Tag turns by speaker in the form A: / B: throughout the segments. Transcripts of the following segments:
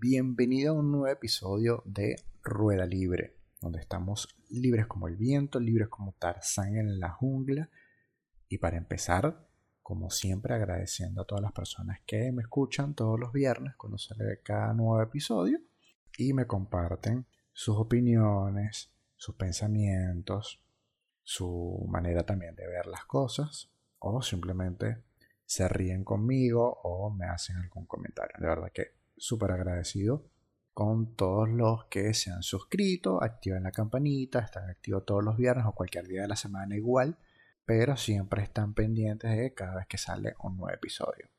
A: Bienvenido a un nuevo episodio de Rueda Libre, donde estamos libres como el viento, libres como Tarzán en la jungla. Y para empezar, como siempre, agradeciendo a todas las personas que me escuchan todos los viernes cuando sale cada nuevo episodio y me comparten sus opiniones, sus pensamientos, su manera también de ver las cosas o simplemente se ríen conmigo o me hacen algún comentario. De verdad que súper agradecido con todos los que se han suscrito, activan la campanita, están activos todos los viernes o cualquier día de la semana igual, pero siempre están pendientes de cada vez que sale un nuevo episodio.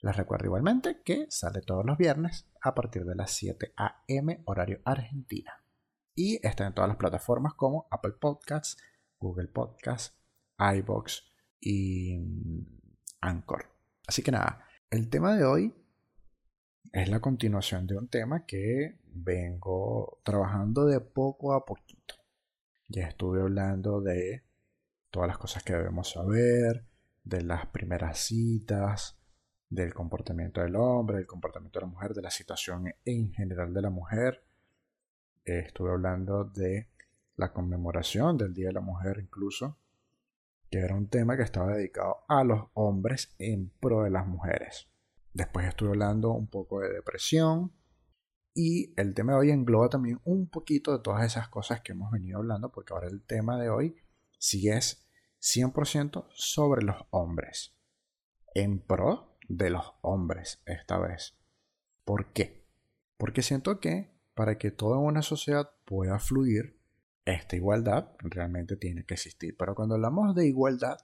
A: Les recuerdo igualmente que sale todos los viernes a partir de las 7 a.m. horario Argentina. Y está en todas las plataformas como Apple Podcasts, Google Podcasts, iBox y Anchor. Así que nada, el tema de hoy es la continuación de un tema que vengo trabajando de poco a poquito. Ya estuve hablando de todas las cosas que debemos saber, de las primeras citas, del comportamiento del hombre, del comportamiento de la mujer, de la situación en general de la mujer. Estuve hablando de la conmemoración del Día de la Mujer incluso, que era un tema que estaba dedicado a los hombres en pro de las mujeres. Después estuve hablando un poco de depresión y el tema de hoy engloba también un poquito de todas esas cosas que hemos venido hablando, porque ahora el tema de hoy sí es 100% sobre los hombres, en pro de los hombres esta vez. ¿Por qué? Porque siento que para que toda una sociedad pueda fluir, esta igualdad realmente tiene que existir. Pero cuando hablamos de igualdad,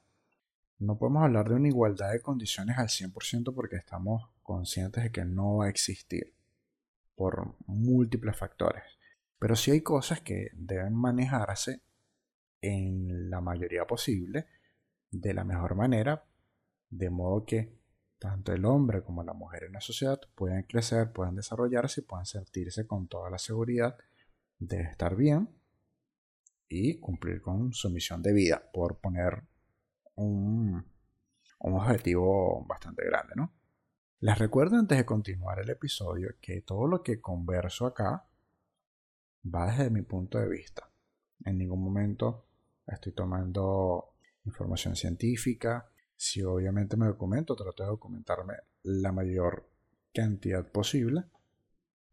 A: no podemos hablar de una igualdad de condiciones al 100% porque estamos conscientes de que no va a existir por múltiples factores. Pero sí hay cosas que deben manejarse en la mayoría posible de la mejor manera, de modo que tanto el hombre como la mujer en la sociedad puedan crecer, puedan desarrollarse y puedan sentirse con toda la seguridad de estar bien y cumplir con su misión de vida, por poner un, objetivo bastante grande, ¿no? Les recuerdo antes de continuar el episodio que todo lo que converso acá va desde mi punto de vista. En ningún momento estoy tomando información científica. Si obviamente me documento, trato de documentarme la mayor cantidad posible.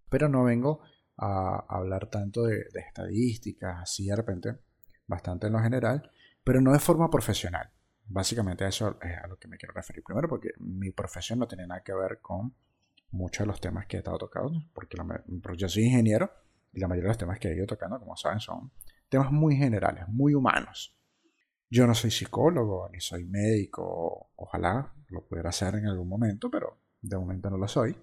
A: Pero no vengo a hablar tanto de, estadísticas, así de repente, bastante en lo general, pero no de forma profesional. Básicamente eso es a lo que me quiero referir. Primero porque mi profesión no tiene nada que ver con muchos de los temas que he estado tocando, porque yo soy ingeniero y la mayoría de los temas que he ido tocando, como saben, son temas muy generales, muy humanos. Yo no soy psicólogo ni soy médico, ojalá lo pudiera hacer en algún momento, pero de momento no lo soy.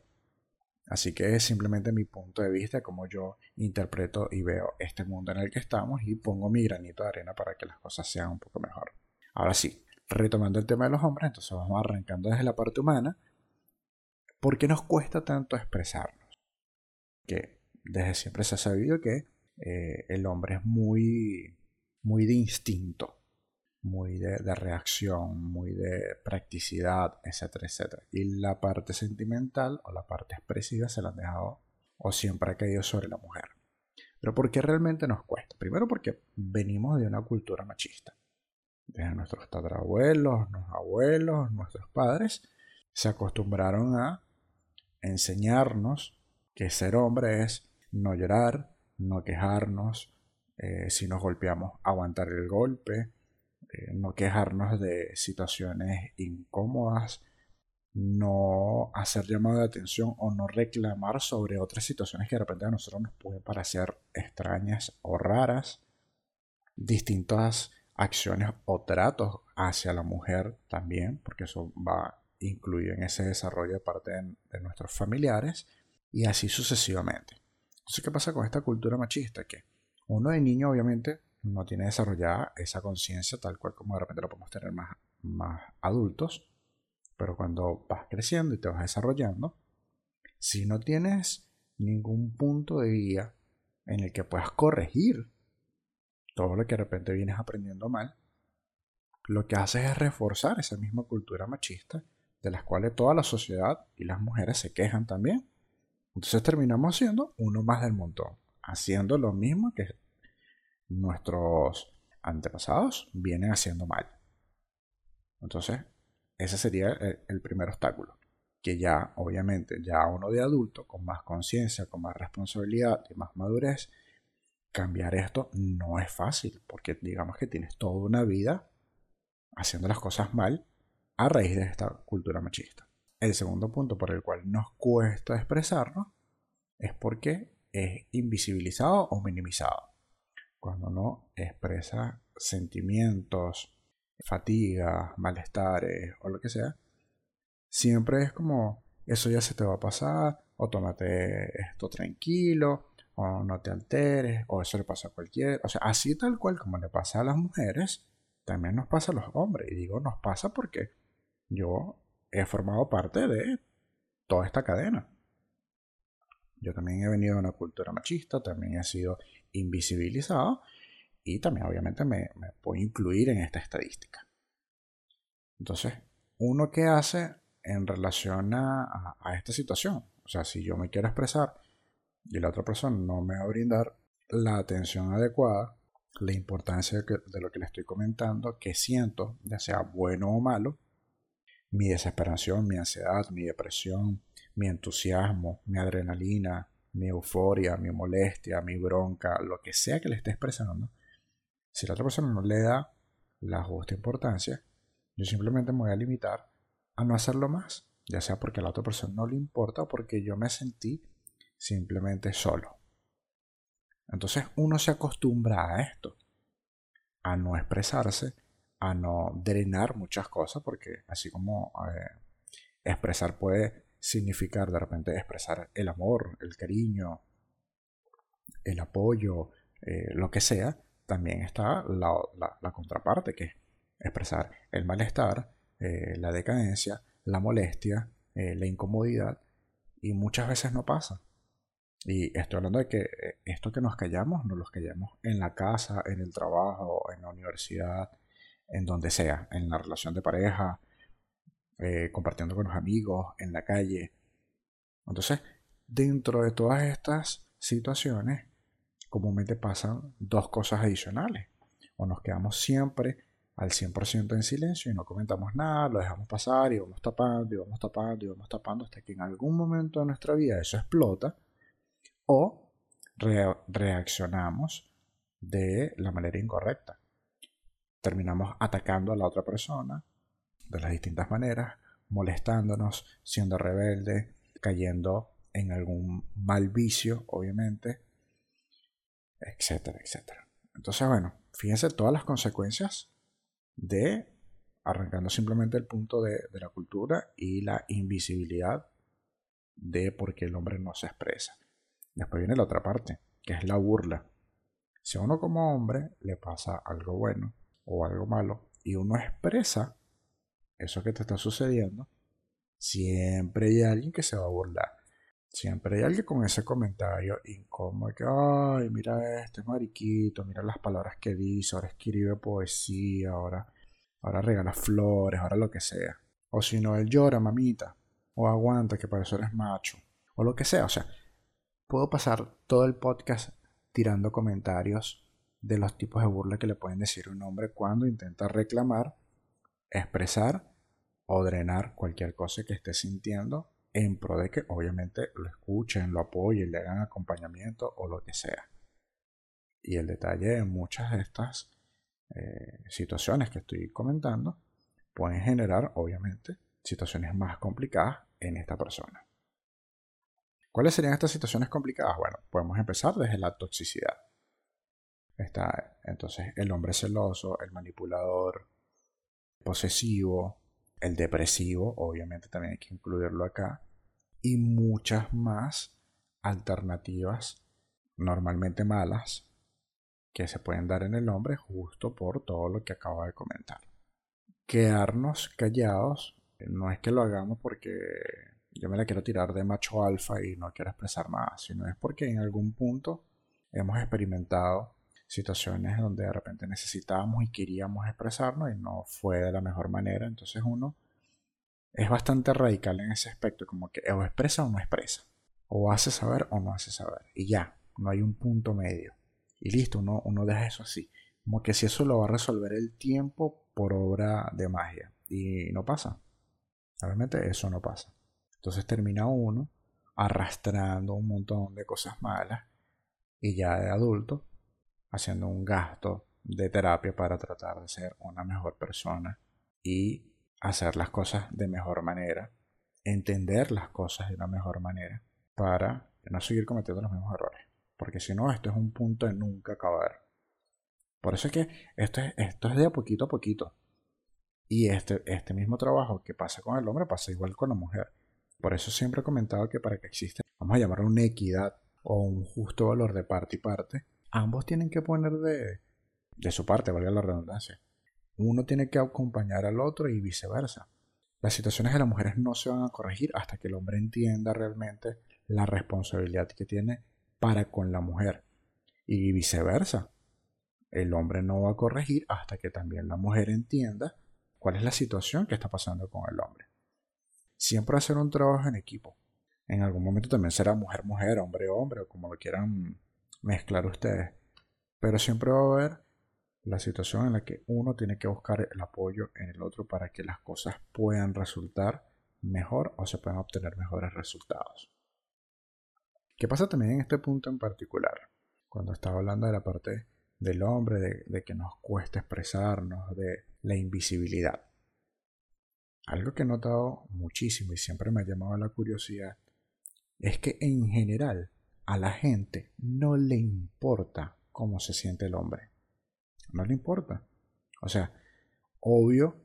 A: Así que es simplemente mi punto de vista, como yo interpreto y veo este mundo en el que estamos y pongo mi granito de arena para que las cosas sean un poco mejor. Ahora sí, retomando el tema de los hombres, entonces vamos arrancando desde la parte humana. ¿Por qué nos cuesta tanto expresarnos? Que desde siempre se ha sabido que eh, el hombre es muy, muy de instinto muy de, reacción, muy de practicidad, etcétera, etcétera. Y la parte sentimental o la parte expresiva se la han dejado o siempre ha caído sobre la mujer. Pero ¿por qué realmente nos cuesta? Primero porque venimos de una cultura machista. Desde nuestros tatarabuelos, nuestros abuelos, nuestros padres, se acostumbraron a enseñarnos que ser hombre es no llorar, no quejarnos, eh, si nos golpeamos, aguantar el golpe, eh, no quejarnos de situaciones incómodas, no hacer llamado de atención o no reclamar sobre otras situaciones que de repente a nosotros nos pueden parecer extrañas o raras, distintas acciones o tratos hacia la mujer también, porque eso va incluido en ese desarrollo de parte de, de nuestros familiares y así sucesivamente. Entonces, ¿qué pasa con esta cultura machista? Que uno de niño obviamente no tiene desarrollada esa conciencia tal cual como de repente lo podemos tener más, más adultos. Pero cuando vas creciendo y te vas desarrollando, si no tienes ningún punto de guía en el que puedas corregir todo lo que de repente vienes aprendiendo mal, lo que haces es reforzar esa misma cultura machista de las cuales toda la sociedad y las mujeres se quejan también. Entonces terminamos siendo uno más del montón, haciendo lo mismo que nuestros antepasados vienen haciendo mal. Entonces, ese sería el, primer obstáculo. Que ya, obviamente, ya uno de adulto, con más conciencia, con más responsabilidad y más madurez, cambiar esto no es fácil, porque digamos que tienes toda una vida haciendo las cosas mal a raíz de esta cultura machista. El segundo punto por el cual nos cuesta expresarnos es porque es invisibilizado o minimizado. Cuando uno expresa sentimientos, fatiga, malestares o lo que sea, siempre es como, eso ya se te va a pasar, o tómate esto tranquilo, o no te alteres, o eso le pasa a cualquiera. O sea, así tal cual como le pasa a las mujeres, también nos pasa a los hombres. Y digo, nos pasa porque yo he formado parte de toda esta cadena. Yo también he venido de una cultura machista, también he sido invisibilizado y también obviamente me, puedo incluir en esta estadística. Entonces, uno que hace en relación a, esta situación, o sea, si yo me quiero expresar y la otra persona no me va a brindar la atención adecuada, la importancia de, lo que le estoy comentando, que siento, ya sea bueno o malo, mi desesperación, mi ansiedad, mi depresión, mi entusiasmo, mi adrenalina, mi euforia, mi molestia, mi bronca, lo que sea que le esté expresando, si la otra persona no le da la justa importancia, yo simplemente me voy a limitar a no hacerlo más, ya sea porque a la otra persona no le importa o porque yo me sentí simplemente solo. Entonces uno se acostumbra a esto, a no expresarse, a no drenar muchas cosas, porque así como eh, expresar puede significar de repente expresar el amor, el cariño, el apoyo, eh, lo que sea, también está la, contraparte, que es expresar el malestar, eh, la decadencia, la molestia, la incomodidad, y muchas veces no pasa. Y estoy hablando de que eh, esto que nos callamos, nos los callamos en la casa, en el trabajo, en la universidad, en donde sea, en la relación de pareja, compartiendo con los amigos, en la calle. Entonces, dentro de todas estas situaciones, comúnmente pasan dos cosas adicionales. O nos quedamos siempre al 100% en silencio y no comentamos nada, lo dejamos pasar y vamos tapando y vamos tapando y vamos tapando hasta que en algún momento de nuestra vida eso explota. O reaccionamos de la manera incorrecta. Terminamos atacando a la otra persona de las distintas maneras, molestándonos, siendo rebelde, cayendo en algún mal vicio, obviamente, etcétera, etcétera. Entonces, bueno, fíjense todas las consecuencias de, arrancando simplemente el punto de, la cultura y la invisibilidad de por qué el hombre no se expresa. Después viene la otra parte, que es la burla. Si a uno como hombre le pasa algo bueno o algo malo y uno expresa eso que te está sucediendo, siempre hay alguien que se va a burlar. Siempre hay alguien con ese comentario incómodo que, ay, mira este mariquito, mira las palabras que dice, ahora escribe poesía, ahora, ahora regala flores, ahora lo que sea. O si no, él llora, mamita, o aguanta, que para eso eres macho, o lo que sea. O sea, puedo pasar todo el podcast tirando comentarios de los tipos de burla que le pueden decir un hombre cuando intenta reclamar, expresar o drenar cualquier cosa que esté sintiendo en pro de que obviamente lo escuchen, lo apoyen, le hagan acompañamiento o lo que sea. Y el detalle de muchas de estas eh, situaciones que estoy comentando pueden generar obviamente situaciones más complicadas en esta persona. ¿Cuáles serían estas situaciones complicadas? Bueno, podemos empezar desde la toxicidad. Está entonces el hombre celoso, el manipulador, posesivo, el depresivo, obviamente también hay que incluirlo acá, y muchas más alternativas normalmente malas que se pueden dar en el hombre justo por todo lo que acabo de comentar. Quedarnos callados no es que lo hagamos porque yo me la quiero tirar de macho alfa y no quiero expresar nada, sino es porque en algún punto hemos experimentado situaciones donde de repente necesitábamos y queríamos expresarnos y no fue de la mejor manera, entonces uno es bastante radical en ese aspecto, como que o expresa o no expresa, o hace saber o no hace saber, y ya, no hay un punto medio. Y listo, uno, uno deja eso así, como que si eso lo va a resolver el tiempo por obra de magia, y no pasa. Realmente eso no pasa. Entonces termina uno arrastrando un montón de cosas malas y ya de adulto haciendo un gasto de terapia para tratar de ser una mejor persona y hacer las cosas de mejor manera, entender las cosas de una mejor manera para no seguir cometiendo los mismos errores. Porque si no, esto es un punto de nunca acabar. Por eso es que esto es, de poquito a poquito. Y este, este mismo trabajo que pasa con el hombre pasa igual con la mujer. Por eso siempre he comentado que para que exista, vamos a llamarlo una equidad o un justo valor de parte y parte, ambos tienen que poner de, de su parte, valga la redundancia. Uno tiene que acompañar al otro y viceversa. Las situaciones de las mujeres no se van a corregir hasta que el hombre entienda realmente la responsabilidad que tiene para con la mujer. Y viceversa. El hombre no va a corregir hasta que también la mujer entienda cuál es la situación que está pasando con el hombre. Siempre hacer un trabajo en equipo. En algún momento también será mujer-mujer, hombre-hombre, o como lo quieran mezclar ustedes. Pero siempre va a haber la situación en la que uno tiene que buscar el apoyo en el otro para que las cosas puedan resultar mejor o se puedan obtener mejores resultados. ¿Qué pasa también en este punto en particular? Cuando estaba hablando de la parte del hombre, de, de que nos cuesta expresarnos, de la invisibilidad. Algo que he notado muchísimo y siempre me ha llamado la curiosidad es que en general a la gente no le importa cómo se siente el hombre. No le importa. O sea, obvio,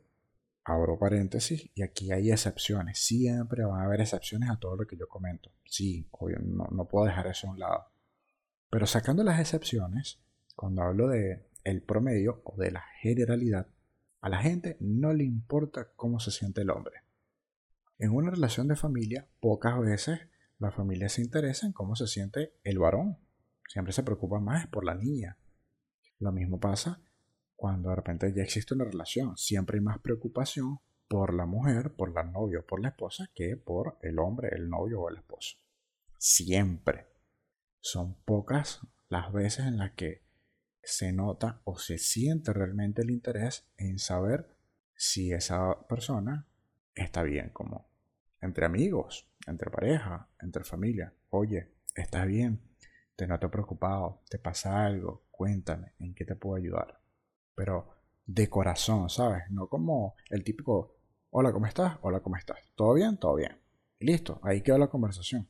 A: abro paréntesis, y aquí hay excepciones. Siempre van a haber excepciones a todo lo que yo comento. Sí, obvio, no, no puedo dejar eso a un lado. Pero sacando las excepciones, cuando hablo de el promedio o de la generalidad, a la gente no le importa cómo se siente el hombre. En una relación de familia, pocas veces la familia se interesa en cómo se siente el varón. Siempre se preocupa más por la niña. Lo mismo pasa cuando de repente ya existe una relación. Siempre hay más preocupación por la mujer, por la novia o por la esposa que por el hombre, el novio o el esposo. Siempre. Son pocas las veces en las que se nota o se siente realmente el interés en saber si esa persona está bien como entre amigos, entre pareja, entre familia. Oye, ¿estás bien? Te noto preocupado, te pasa algo, cuéntame, ¿en qué te puedo ayudar? Pero de corazón, ¿sabes? No como el típico, hola, ¿cómo estás? Hola, ¿cómo estás? ¿Todo bien? Todo bien. listo, ahí queda la conversación.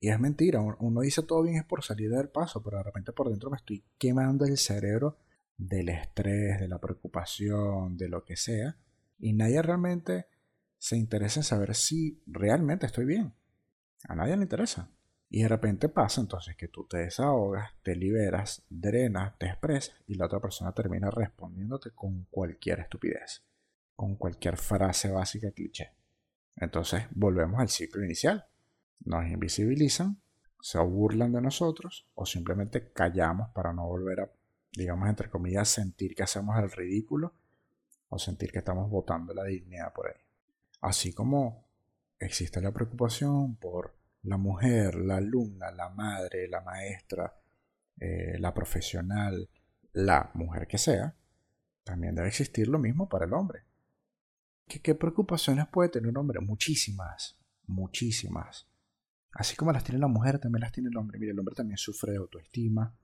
A: Y es mentira, uno dice todo bien es por salir del paso, pero de repente por dentro me estoy quemando el cerebro del estrés, de la preocupación, de lo que sea. Y nadie realmente se interesa en saber si realmente estoy bien. A nadie le interesa. Y de repente pasa entonces que tú te desahogas, te liberas, drenas, te expresas y la otra persona termina respondiéndote con cualquier estupidez, con cualquier frase básica cliché. Entonces volvemos al ciclo inicial. Nos invisibilizan, se burlan de nosotros o simplemente callamos para no volver a, digamos, entre comillas, sentir que hacemos el ridículo o sentir que estamos botando la dignidad por ahí. Así como existe la preocupación por la mujer, la alumna, la madre, la maestra, eh, la profesional, la mujer que sea, también debe existir lo mismo para el hombre. ¿Qué, ¿Qué, preocupaciones puede tener un hombre? Muchísimas, muchísimas. Así como las tiene la mujer, también las tiene el hombre. Mire, el hombre también sufre de autoestima,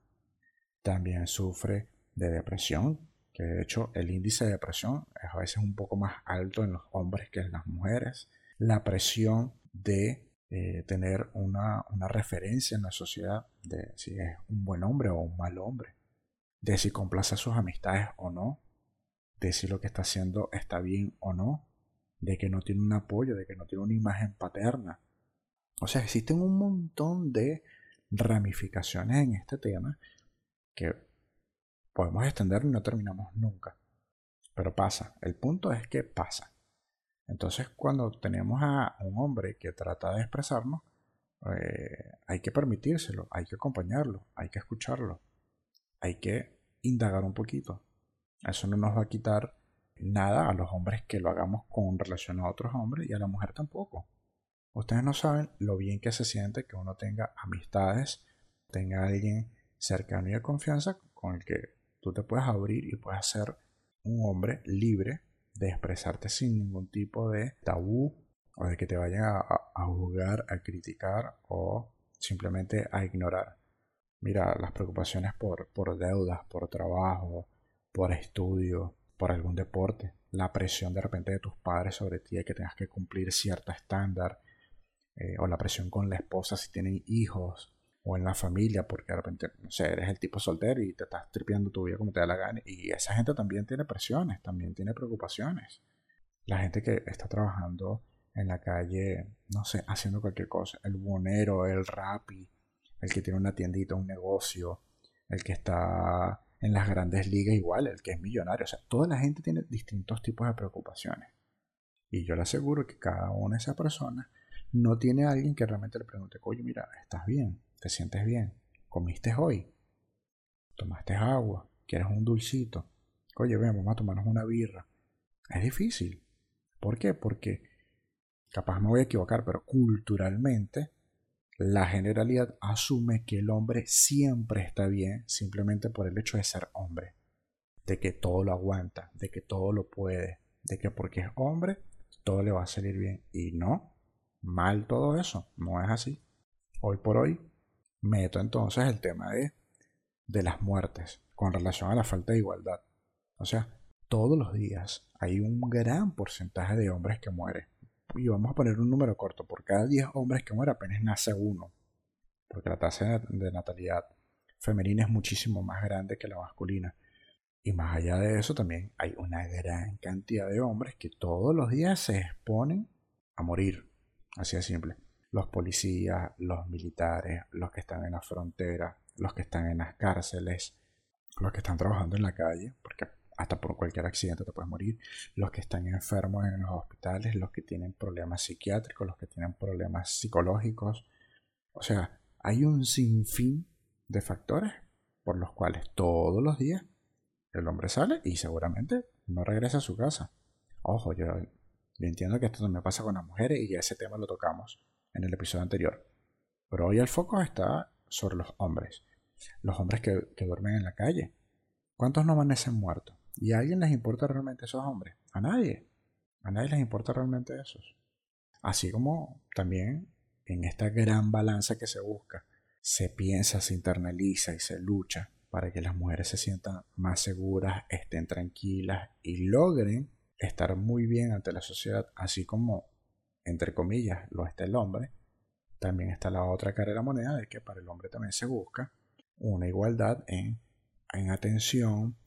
A: también sufre de depresión, que de hecho el índice de depresión es a veces un poco más alto en los hombres que en las mujeres. La presión de eh, tener una, una, referencia en la sociedad de si es un buen hombre o un mal hombre, de si complace a sus amistades o no, de si lo que está haciendo está bien o no, de que no tiene un apoyo, de que no tiene una imagen paterna. O sea, existen un montón de ramificaciones en este tema que podemos extender y no terminamos nunca. Pero pasa, el punto es que pasa. Entonces cuando tenemos a un hombre que trata de expresarnos, eh, hay que permitírselo, hay que acompañarlo, hay que escucharlo, hay que indagar un poquito. Eso no nos va a quitar nada a los hombres que lo hagamos con relación a otros hombres y a la mujer tampoco. Ustedes no saben lo bien que se siente que uno tenga amistades, tenga alguien cercano y de confianza con el que tú te puedas abrir y puedas ser un hombre libre de expresarte sin ningún tipo de tabú o de que te vayan a, a, juzgar, a criticar o simplemente a ignorar. Mira, las preocupaciones por, por deudas, por trabajo, por estudio, por algún deporte, la presión de repente de tus padres sobre ti de que tengas que cumplir cierto estándar, eh, o la presión con la esposa si tienen hijos, o en la familia, porque de repente, no sé, eres el tipo soltero y te estás tripeando tu vida como te da la gana. Y esa gente también tiene presiones, también tiene preocupaciones. La gente que está trabajando en la calle, no sé, haciendo cualquier cosa, el bonero, el rapi, el que tiene una tiendita, un negocio, el que está en las grandes ligas igual, el que es millonario. O sea, toda la gente tiene distintos tipos de preocupaciones. Y yo le aseguro que cada una de esas personas no tiene a alguien que realmente le pregunte, oye, mira, ¿estás bien? ¿Te sientes bien? ¿Comiste hoy? ¿Tomaste agua? ¿Quieres un dulcito? Oye, ven, vamos a tomarnos una birra. Es difícil. ¿Por qué? Porque, capaz me voy a equivocar, pero culturalmente la generalidad asume que el hombre siempre está bien simplemente por el hecho de ser hombre, de que todo lo aguanta, de que todo lo puede, de que porque es hombre todo le va a salir bien. Y no, mal todo eso, no es así. Hoy por hoy meto entonces el tema de, de las muertes con relación a la falta de igualdad. O sea, todos los días hay un gran porcentaje de hombres que mueren. Y vamos a poner un número corto. Por cada 10 hombres que mueren apenas nace uno. Porque la tasa de natalidad femenina es muchísimo más grande que la masculina. Y más allá de eso también hay una gran cantidad de hombres que todos los días se exponen a morir. Así de simple los policías, los militares, los que están en la frontera, los que están en las cárceles, los que están trabajando en la calle, porque hasta por cualquier accidente te puedes morir, los que están enfermos en los hospitales, los que tienen problemas psiquiátricos, los que tienen problemas psicológicos. O sea, hay un sinfín de factores por los cuales todos los días el hombre sale y seguramente no regresa a su casa. Ojo, yo, entiendo que esto también pasa con las mujeres y ese tema lo tocamos en el episodio anterior. Pero hoy el foco está sobre los hombres. Los hombres que, duermen en la calle. ¿Cuántos no amanecen muertos? ¿Y a alguien les importa realmente esos hombres? A nadie. A nadie les importa realmente esos. Así como también en esta gran balanza que se busca, se piensa, se internaliza y se lucha para que las mujeres se sientan más seguras, estén tranquilas y logren estar muy bien ante la sociedad, así como entre comillas, lo está el hombre, también está la otra cara de la moneda de que para el hombre también se busca una igualdad en, en atención,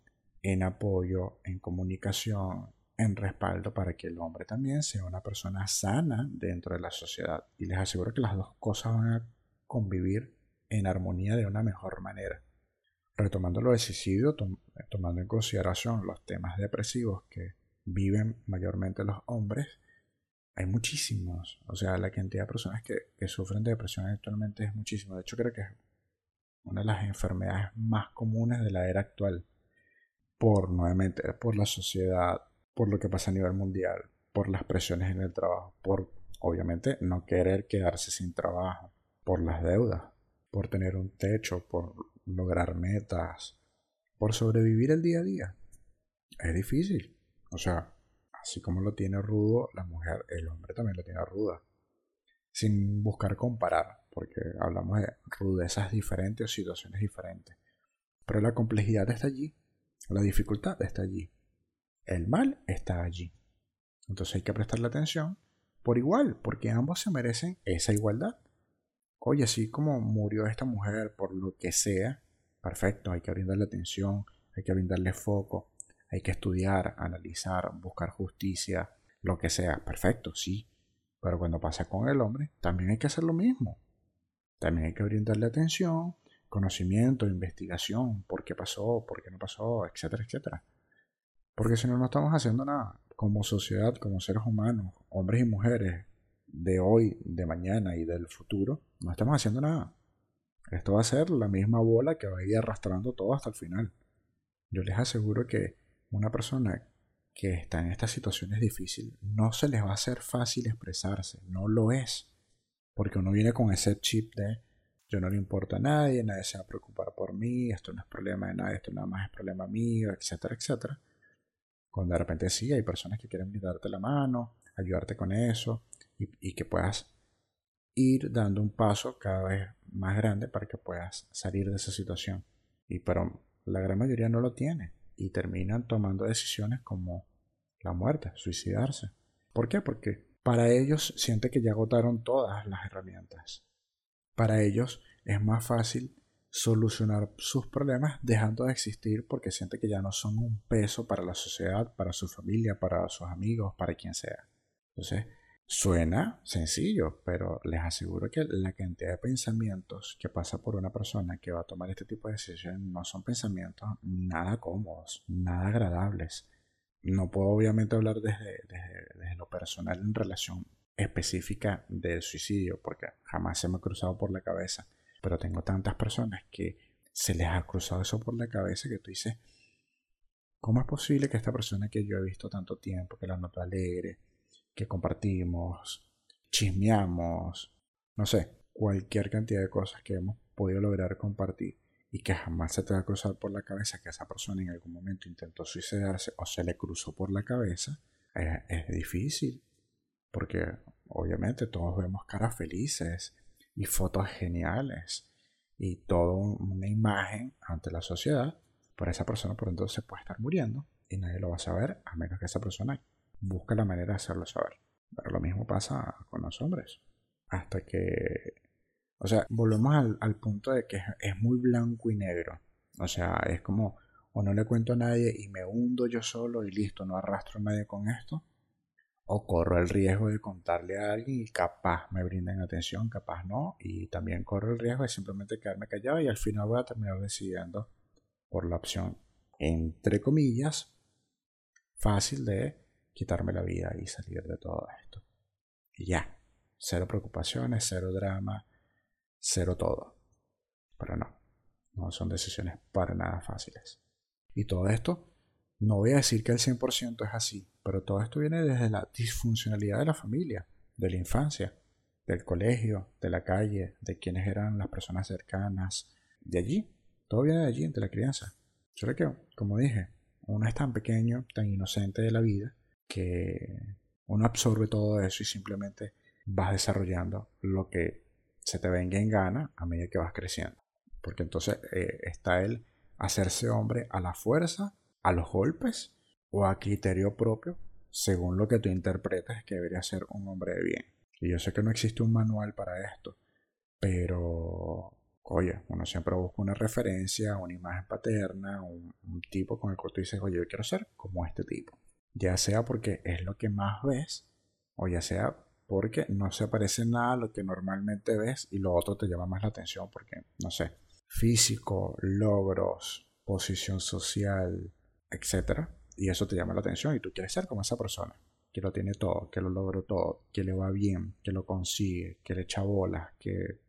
A: en apoyo, en comunicación, en respaldo para que el hombre también sea una persona sana dentro de la sociedad. Y les aseguro que las dos cosas van a convivir en armonía de una mejor manera. Retomando lo decisivo, tomando en consideración los temas depresivos que viven mayormente los hombres, hay muchísimos. O sea, la cantidad de personas que, sufren de depresión actualmente es muchísimo. De hecho, creo que es una de las enfermedades más comunes de la era actual. Por, nuevamente, por la sociedad, por lo que pasa a nivel mundial, por las presiones en el trabajo, por, obviamente, no querer quedarse sin trabajo, por las deudas, por tener un techo, por lograr metas, por sobrevivir el día a día. Es difícil. O sea, Así como lo tiene rudo la mujer, el hombre también lo tiene ruda. Sin buscar comparar, porque hablamos de rudezas diferentes o situaciones diferentes. Pero la complejidad está allí, la dificultad está allí, el mal está allí. Entonces hay que prestarle atención por igual, porque ambos se merecen esa igualdad. Oye, así como murió esta mujer por lo que sea, perfecto, hay que brindarle atención, hay que brindarle foco, hay que estudiar, analizar, buscar justicia, lo que sea. Perfecto, sí. Pero cuando pasa con el hombre, también hay que hacer lo mismo. También hay que brindarle atención, conocimiento, investigación, por qué pasó, por qué no pasó, etcétera, etcétera. Porque si no, no estamos haciendo nada. Como sociedad, como seres humanos, hombres y mujeres, de hoy, de mañana y del futuro, no estamos haciendo nada. Esto va a ser la misma bola que va a ir arrastrando todo hasta el final. Yo les aseguro que una persona que están en estas situaciones difíciles, no se les va a hacer fácil expresarse, no lo es. Porque uno viene con ese chip de yo no le importa a nadie, nadie se va a preocupar por mí, esto no es problema de nadie, esto nada más es problema mío, etcétera, etcétera. Cuando de repente sí hay personas que quieren darte la mano, ayudarte con eso y, y que puedas ir dando un paso cada vez más grande para que puedas salir de esa situación. Y pero la gran mayoría no lo tiene y terminan tomando decisiones como la muerte, suicidarse. ¿Por qué? Porque para ellos siente que ya agotaron todas las herramientas. Para ellos es más fácil solucionar sus problemas dejando de existir porque siente que ya no son un peso para la sociedad, para su familia, para sus amigos, para quien sea. Entonces, suena sencillo, pero les aseguro que la cantidad de pensamientos que pasa por una persona que va a tomar este tipo de decisiones no son pensamientos nada cómodos, nada agradables. No puedo obviamente hablar desde, desde, lo personal en relación específica del suicidio, porque jamás se me ha cruzado por la cabeza, pero tengo tantas personas que se les ha cruzado eso por la cabeza que tú dices, ¿cómo es posible que esta persona que yo he visto tanto tiempo, que la noto alegre, que compartimos, chismeamos, no sé, cualquier cantidad de cosas que hemos podido lograr compartir, y que jamás se te va a cruzar por la cabeza que esa persona en algún momento intentó suicidarse o se le cruzó por la cabeza, es, difícil. Porque obviamente todos vemos caras felices y fotos geniales y toda una imagen ante la sociedad, pero esa persona por entonces puede estar muriendo y nadie lo va a saber a menos que esa persona busque la manera de hacerlo saber. Pero lo mismo pasa con los hombres. Hasta que o sea, volvemos al, punto de que es, muy blanco y negro. O sea, es como, o no le cuento a nadie y me hundo yo solo y listo, no arrastro a nadie con esto. O corro el riesgo de contarle a alguien y capaz me brinden atención, capaz no. Y también corro el riesgo de simplemente quedarme callado y al final voy a terminar decidiendo por la opción, entre comillas, fácil de quitarme la vida y salir de todo esto. Y ya, cero preocupaciones, cero drama, cero todo. Pero no, no son decisiones para nada fáciles. Y todo esto, no voy a decir que el 100% es así, pero todo esto viene desde la disfuncionalidad de la familia, de la infancia, del colegio, de la calle, de quienes eran las personas cercanas, de allí. Todo viene de allí, de la crianza. Solo que, como dije, uno es tan pequeño, tan inocente de la vida, que uno absorbe todo eso y simplemente vas desarrollando lo que se te venga en gana a medida que vas creciendo. Porque entonces eh, está el hacerse hombre a la fuerza, a los golpes o a criterio propio, según lo que tú interpretes que debería ser un hombre de bien. Y yo sé que no existe un manual para esto, pero oye, uno siempre busca una referencia, una imagen paterna, un, tipo con el que tú dices, oye, yo quiero ser como este tipo. Ya sea porque es lo que más ves, o ya sea porque no se parece nada a lo que normalmente ves y lo otro te llama más la atención porque, no sé, físico, logros, posición social, etc. Y eso te llama la atención y tú quieres ser como esa persona, que lo tiene todo, que lo logró todo, que le va bien, que lo consigue, que le echa bolas, que,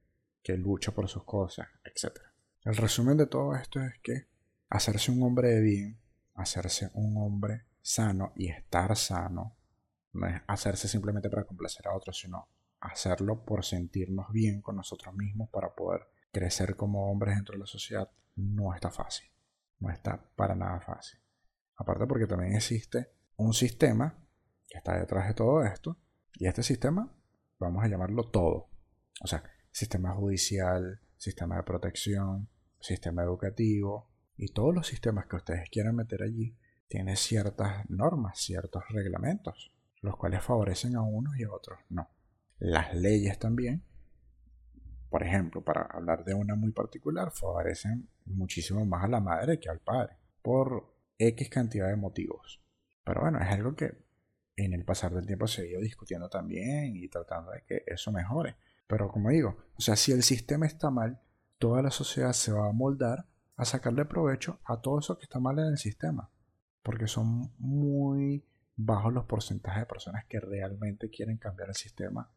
A: que lucha por sus cosas, etc. El resumen de todo esto es que hacerse un hombre de bien, hacerse un hombre sano y estar sano no es hacerse simplemente para complacer a otros, sino hacerlo por sentirnos bien con nosotros mismos para poder crecer como hombres dentro de la sociedad. No está fácil. No está para nada fácil. Aparte porque también existe un sistema que está detrás de todo esto. Y este sistema, vamos a llamarlo todo. O sea, sistema judicial, sistema de protección, sistema educativo y todos los sistemas que ustedes quieran meter allí tienen ciertas normas, ciertos reglamentos los cuales favorecen a unos y a otros no. Las leyes también, por ejemplo, para hablar de una muy particular, favorecen muchísimo más a la madre que al padre, por X cantidad de motivos. Pero bueno, es algo que en el pasar del tiempo se ha ido discutiendo también y tratando de que eso mejore. Pero como digo, o sea, si el sistema está mal, toda la sociedad se va a moldar a sacarle provecho a todo eso que está mal en el sistema. Porque son muy bajos los porcentajes de personas que realmente quieren cambiar el sistema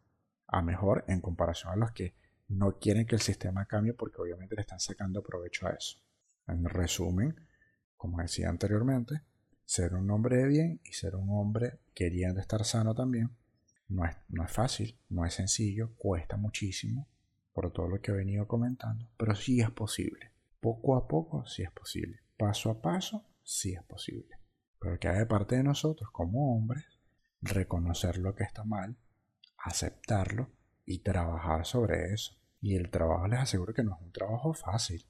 A: a mejor en comparación a los que no quieren que el sistema cambie porque obviamente le están sacando provecho a eso. En resumen, como decía anteriormente, ser un hombre de bien y ser un hombre queriendo estar sano también. No es, no es fácil, no es sencillo, cuesta muchísimo por todo lo que he venido comentando, pero sí es posible. Poco a poco sí es posible. Paso a paso sí es posible. Pero que hay de parte de nosotros como hombres reconocer lo que está mal, aceptarlo y trabajar sobre eso. Y el trabajo les aseguro que no es un trabajo fácil,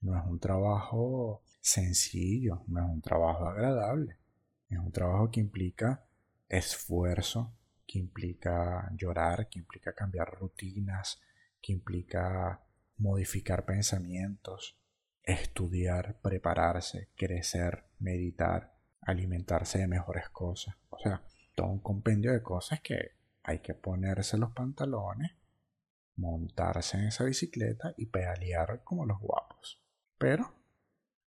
A: no es un trabajo sencillo, no es un trabajo agradable, es un trabajo que implica esfuerzo, que implica llorar, que implica cambiar rutinas, que implica modificar pensamientos, estudiar, prepararse, crecer, meditar, alimentarse de mejores cosas. O sea, todo un compendio de cosas que hay que ponerse los pantalones, montarse en esa bicicleta y pedalear como los guapos. Pero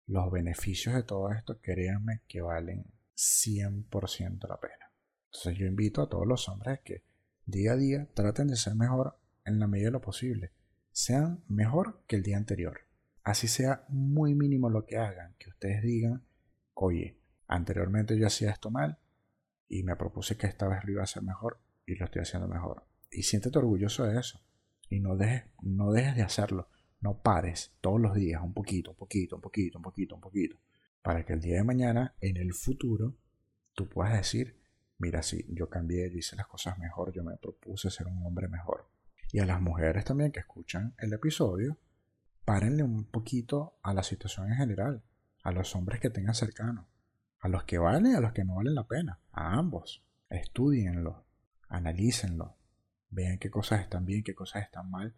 A: los beneficios de todo esto, créanme que valen 100% la pena. Entonces yo invito a todos los hombres que día a día traten de ser mejor en la medida de lo posible. Sean mejor que el día anterior. Así sea muy mínimo lo que hagan, que ustedes digan, oye, anteriormente yo hacía esto mal y me propuse que esta vez lo iba a hacer mejor y lo estoy haciendo mejor. Y siéntete orgulloso de eso. Y no dejes, no dejes de hacerlo. No pares todos los días, un poquito, un poquito, un poquito, un poquito, un poquito. Para que el día de mañana, en el futuro, tú puedas decir, mira, sí, yo cambié, yo hice las cosas mejor, yo me propuse ser un hombre mejor. Y a las mujeres también que escuchan el episodio, párenle un poquito a la situación en general, a los hombres que tengan cercanos, a los que valen a los que no valen la pena, a ambos. Estudienlo, analícenlo, vean qué cosas están bien, qué cosas están mal.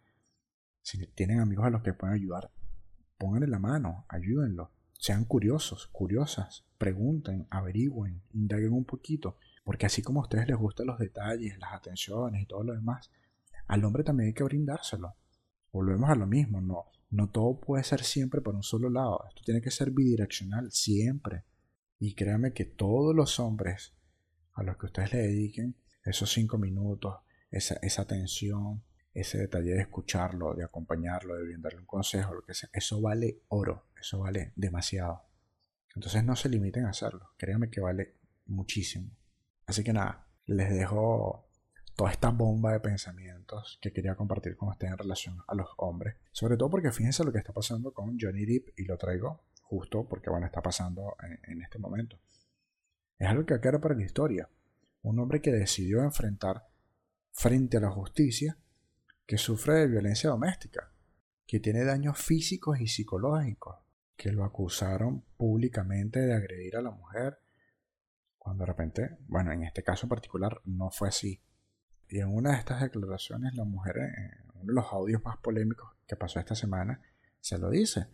A: Si tienen amigos a los que pueden ayudar, pónganle la mano, ayúdenlo. Sean curiosos, curiosas, pregunten, averigüen, indaguen un poquito, porque así como a ustedes les gustan los detalles, las atenciones y todo lo demás, al hombre también hay que brindárselo. Volvemos a lo mismo, no, no todo puede ser siempre por un solo lado, esto tiene que ser bidireccional, siempre. Y créanme que todos los hombres a los que ustedes le dediquen esos cinco minutos, esa, esa atención, ese detalle de escucharlo, de acompañarlo, de brindarle un consejo, lo que sea, eso vale oro, eso vale demasiado. Entonces no se limiten a hacerlo, créanme que vale muchísimo. Así que nada, les dejo toda esta bomba de pensamientos que quería compartir con ustedes en relación a los hombres. Sobre todo porque fíjense lo que está pasando con Johnny Depp y lo traigo justo porque bueno, está pasando en, en este momento. Es algo que queda para la historia un hombre que decidió enfrentar frente a la justicia que sufre de violencia doméstica, que tiene daños físicos y psicológicos, que lo acusaron públicamente de agredir a la mujer, cuando de repente, bueno, en este caso en particular no fue así. Y en una de estas declaraciones la mujer, en uno de los audios más polémicos que pasó esta semana, se lo dice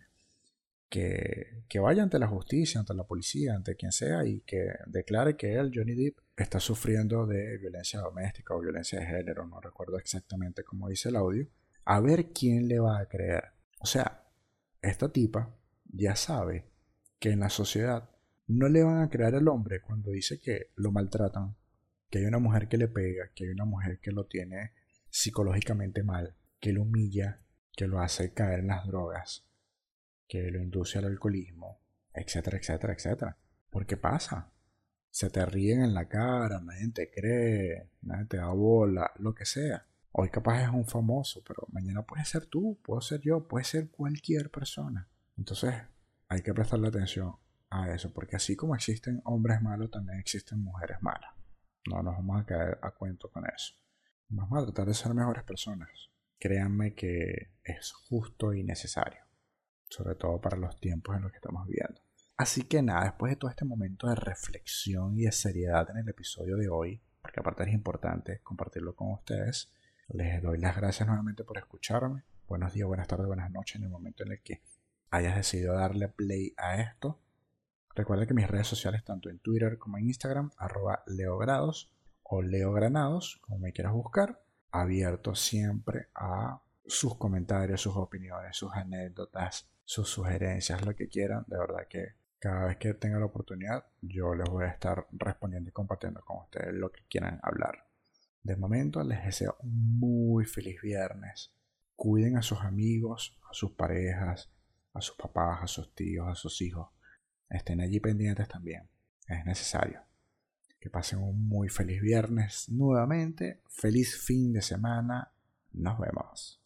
A: que, vaya ante la justicia, ante la policía, ante quien sea y que declare que él, Johnny Depp, está sufriendo de violencia doméstica o violencia de género, no recuerdo exactamente cómo dice el audio, a ver quién le va a creer. O sea, esta tipa ya sabe que en la sociedad no le van a creer al hombre cuando dice que lo maltratan, que hay una mujer que le pega, que hay una mujer que lo tiene psicológicamente mal, que lo humilla, que lo hace caer en las drogas, que lo induce al alcoholismo, etcétera, etcétera, etcétera. ¿Por qué pasa? Se te ríen en la cara, nadie te cree, nadie te da bola, lo que sea. Hoy capaz es un famoso, pero mañana puede ser tú, puedo ser yo, puede ser cualquier persona. Entonces hay que prestarle atención a eso, porque así como existen hombres malos, también existen mujeres malas. No nos vamos a caer a cuento con eso. Vamos a tratar de ser mejores personas. Créanme que es justo y necesario sobre todo para los tiempos en los que estamos viviendo. Así que nada, después de todo este momento de reflexión y de seriedad en el episodio de hoy, porque aparte es importante compartirlo con ustedes, les doy las gracias nuevamente por escucharme. Buenos días, buenas tardes, buenas noches en el momento en el que hayas decidido darle play a esto. Recuerda que mis redes sociales, tanto en Twitter como en Instagram, arroba leogrados o leogranados, como me quieras buscar, abierto siempre a sus comentarios, sus opiniones, sus anécdotas, sus sugerencias, lo que quieran. De verdad que cada vez que tenga la oportunidad, yo les voy a estar respondiendo y compartiendo con ustedes lo que quieran hablar. De momento les deseo un muy feliz viernes. Cuiden a sus amigos, a sus parejas, a sus papás, a sus tíos, a sus hijos. Estén allí pendientes también. es necesario. Que pasen un muy feliz viernes nuevamente. Feliz fin de semana. Nos vemos.